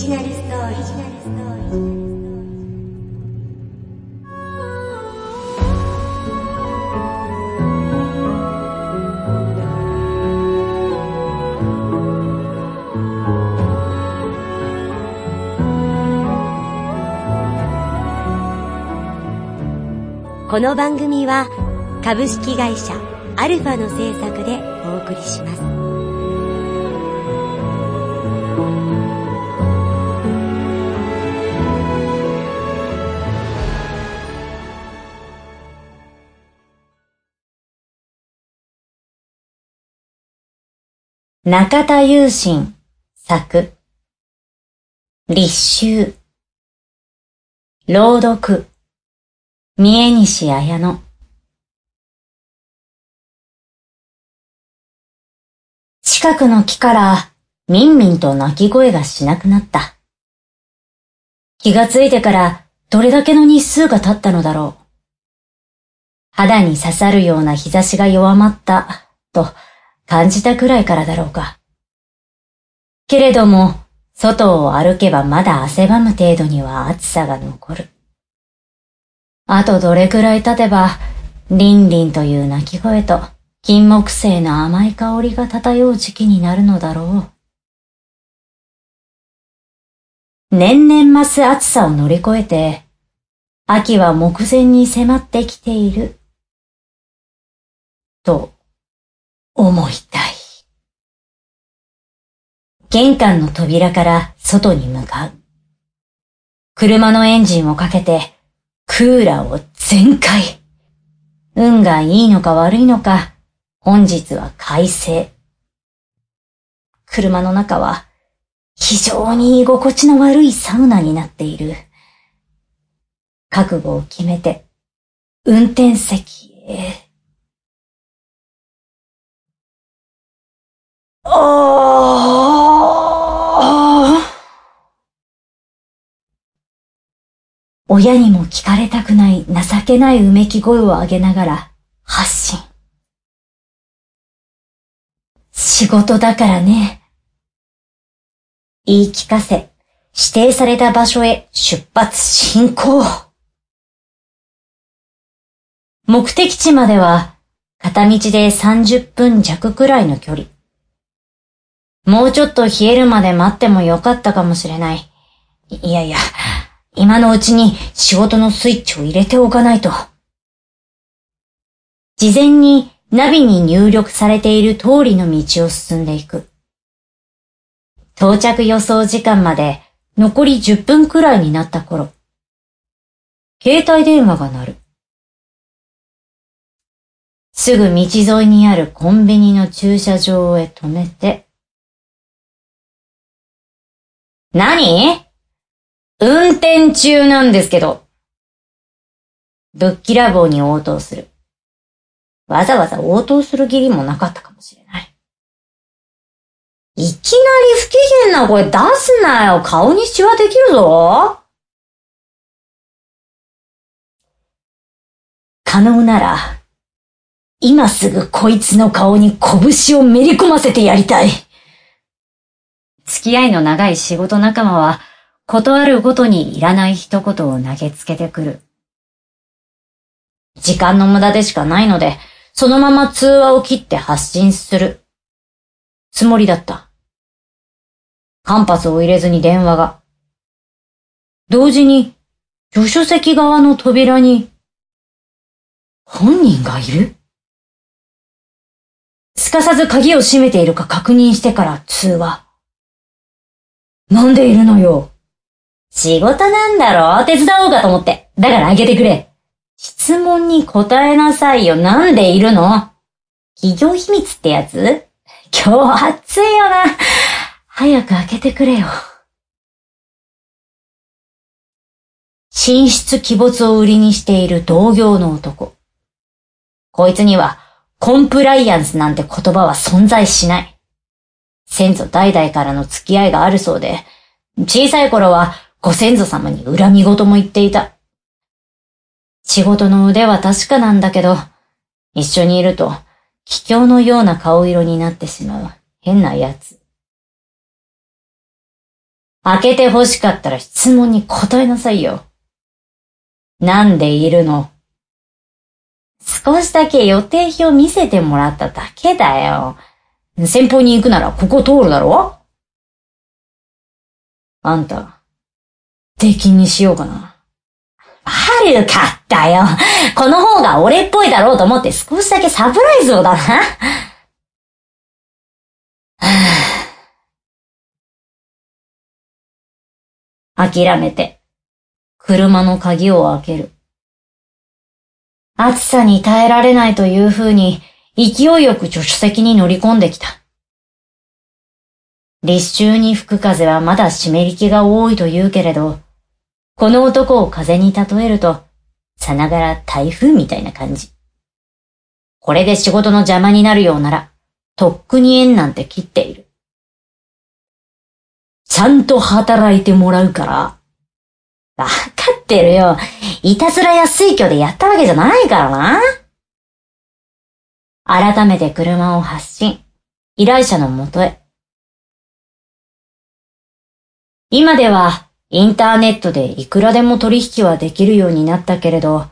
オリジナルストーリー。この番組は株式会社アルファの制作でお送りします。中田雄心作立秋朗読三重西綾乃近くの木からみんみんと鳴き声がしなくなった。気がついてからどれだけの日数が経ったのだろう。肌に刺さるような日差しが弱まった、と感じたくらいからだろうか。けれども、外を歩けばまだ汗ばむ程度には暑さが残る。あとどれくらい経てば、リンリンという鳴き声と、金木犀の甘い香りが漂う時期になるのだろう。年々増す暑さを乗り越えて、秋は目前に迫ってきている。と、思いたい。玄関の扉から外に向かう。車のエンジンをかけて、クーラーを全開。運がいいのか悪いのか、本日は快晴。車の中は非常に居心地の悪いサウナになっている。覚悟を決めて、運転席へ。親にも聞かれたくない情けないうめき声を上げながら発信。仕事だからね。言い聞かせ、指定された場所へ出発進行。目的地までは片道で30分弱くらいの距離。もうちょっと冷えるまで待ってもよかったかもしれない。いやいや、今のうちに仕事のスイッチを入れておかないと。事前にナビに入力されている通りの道を進んでいく。到着予想時間まで残り10分くらいになった頃、携帯電話が鳴る。すぐ道沿いにあるコンビニの駐車場へ止めて、何？運転中なんですけど。ぶっきらぼうに応答する。わざわざ応答する義理もなかったかもしれない。いきなり不機嫌な声出すなよ。顔にシワできるぞ。可能なら、今すぐこいつの顔に拳をめり込ませてやりたい。付き合いの長い仕事仲間は、断るごとにいらない一言を投げつけてくる。時間の無駄でしかないので、そのまま通話を切って発信する。つもりだった。間髪を入れずに電話が。同時に、助手席側の扉に、本人がいる？すかさず鍵を閉めているか確認してから通話。なんでいるのよ。仕事なんだろ？手伝おうかと思って。だからあげてくれ。質問に答えなさいよ。なんでいるの？企業秘密ってやつ？今日暑いよな。早く開けてくれよ。寝室鬼没を売りにしている同業の男。こいつにはコンプライアンスなんて言葉は存在しない。先祖代々からの付き合いがあるそうで、小さい頃はご先祖様に恨み事も言っていた。仕事の腕は確かなんだけど、一緒にいると、気境のような顔色になってしまう変なやつ。開けて欲しかったら質問に答えなさいよ。なんでいるの？少しだけ予定表見せてもらっただけだよ。先方に行くならここ通るだろ？あんた、出禁にしようかな。悪かったよ。この方が俺っぽいだろうと思って少しだけサプライズをだな。諦めて、車の鍵を開ける。暑さに耐えられないという風に勢いよく助手席に乗り込んできた。立秋に吹く風はまだ湿り気が多いと言うけれど、この男を風に例えると、さながら台風みたいな感じ。これで仕事の邪魔になるようなら、とっくに縁なんて切っている。ちゃんと働いてもらうから。わかってるよ。いたずらや水挙でやったわけじゃないからな。改めて車を発進。依頼者のもとへ。今ではインターネットでいくらでも取引はできるようになったけれど、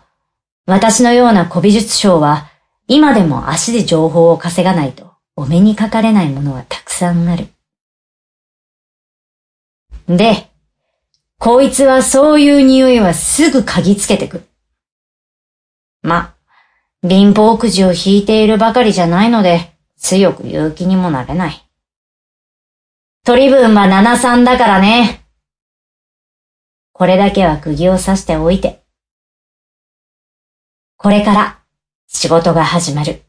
私のような古美術商は今でも足で情報を稼がないとお目にかかれないものはたくさんある。で、こいつはそういう匂いはすぐ嗅ぎつけてくる。ま、貧乏くじを引いているばかりじゃないので、強く言う気にもなれない。取り分は73だからね。これだけは釘を刺しておいて。これから仕事が始まる。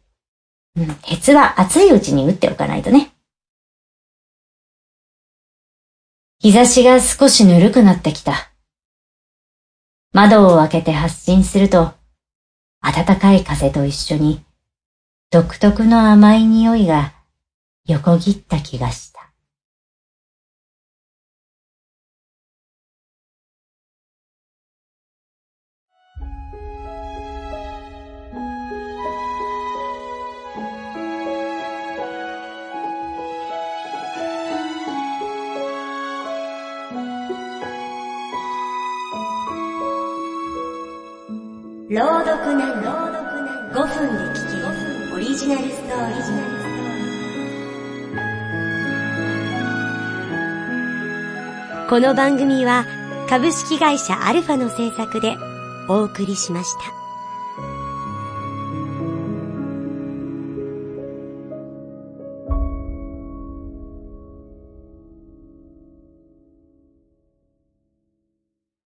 うん、鉄は熱いうちに打っておかないとね。日差しが少しぬるくなってきた。窓を開けて発進すると、暖かい風と一緒に、独特の甘い匂いが横切った気がした。朗読な朗読な5分で聞けるオリジナルストーリーこの番組は株式会社アルファの制作でお送りしました。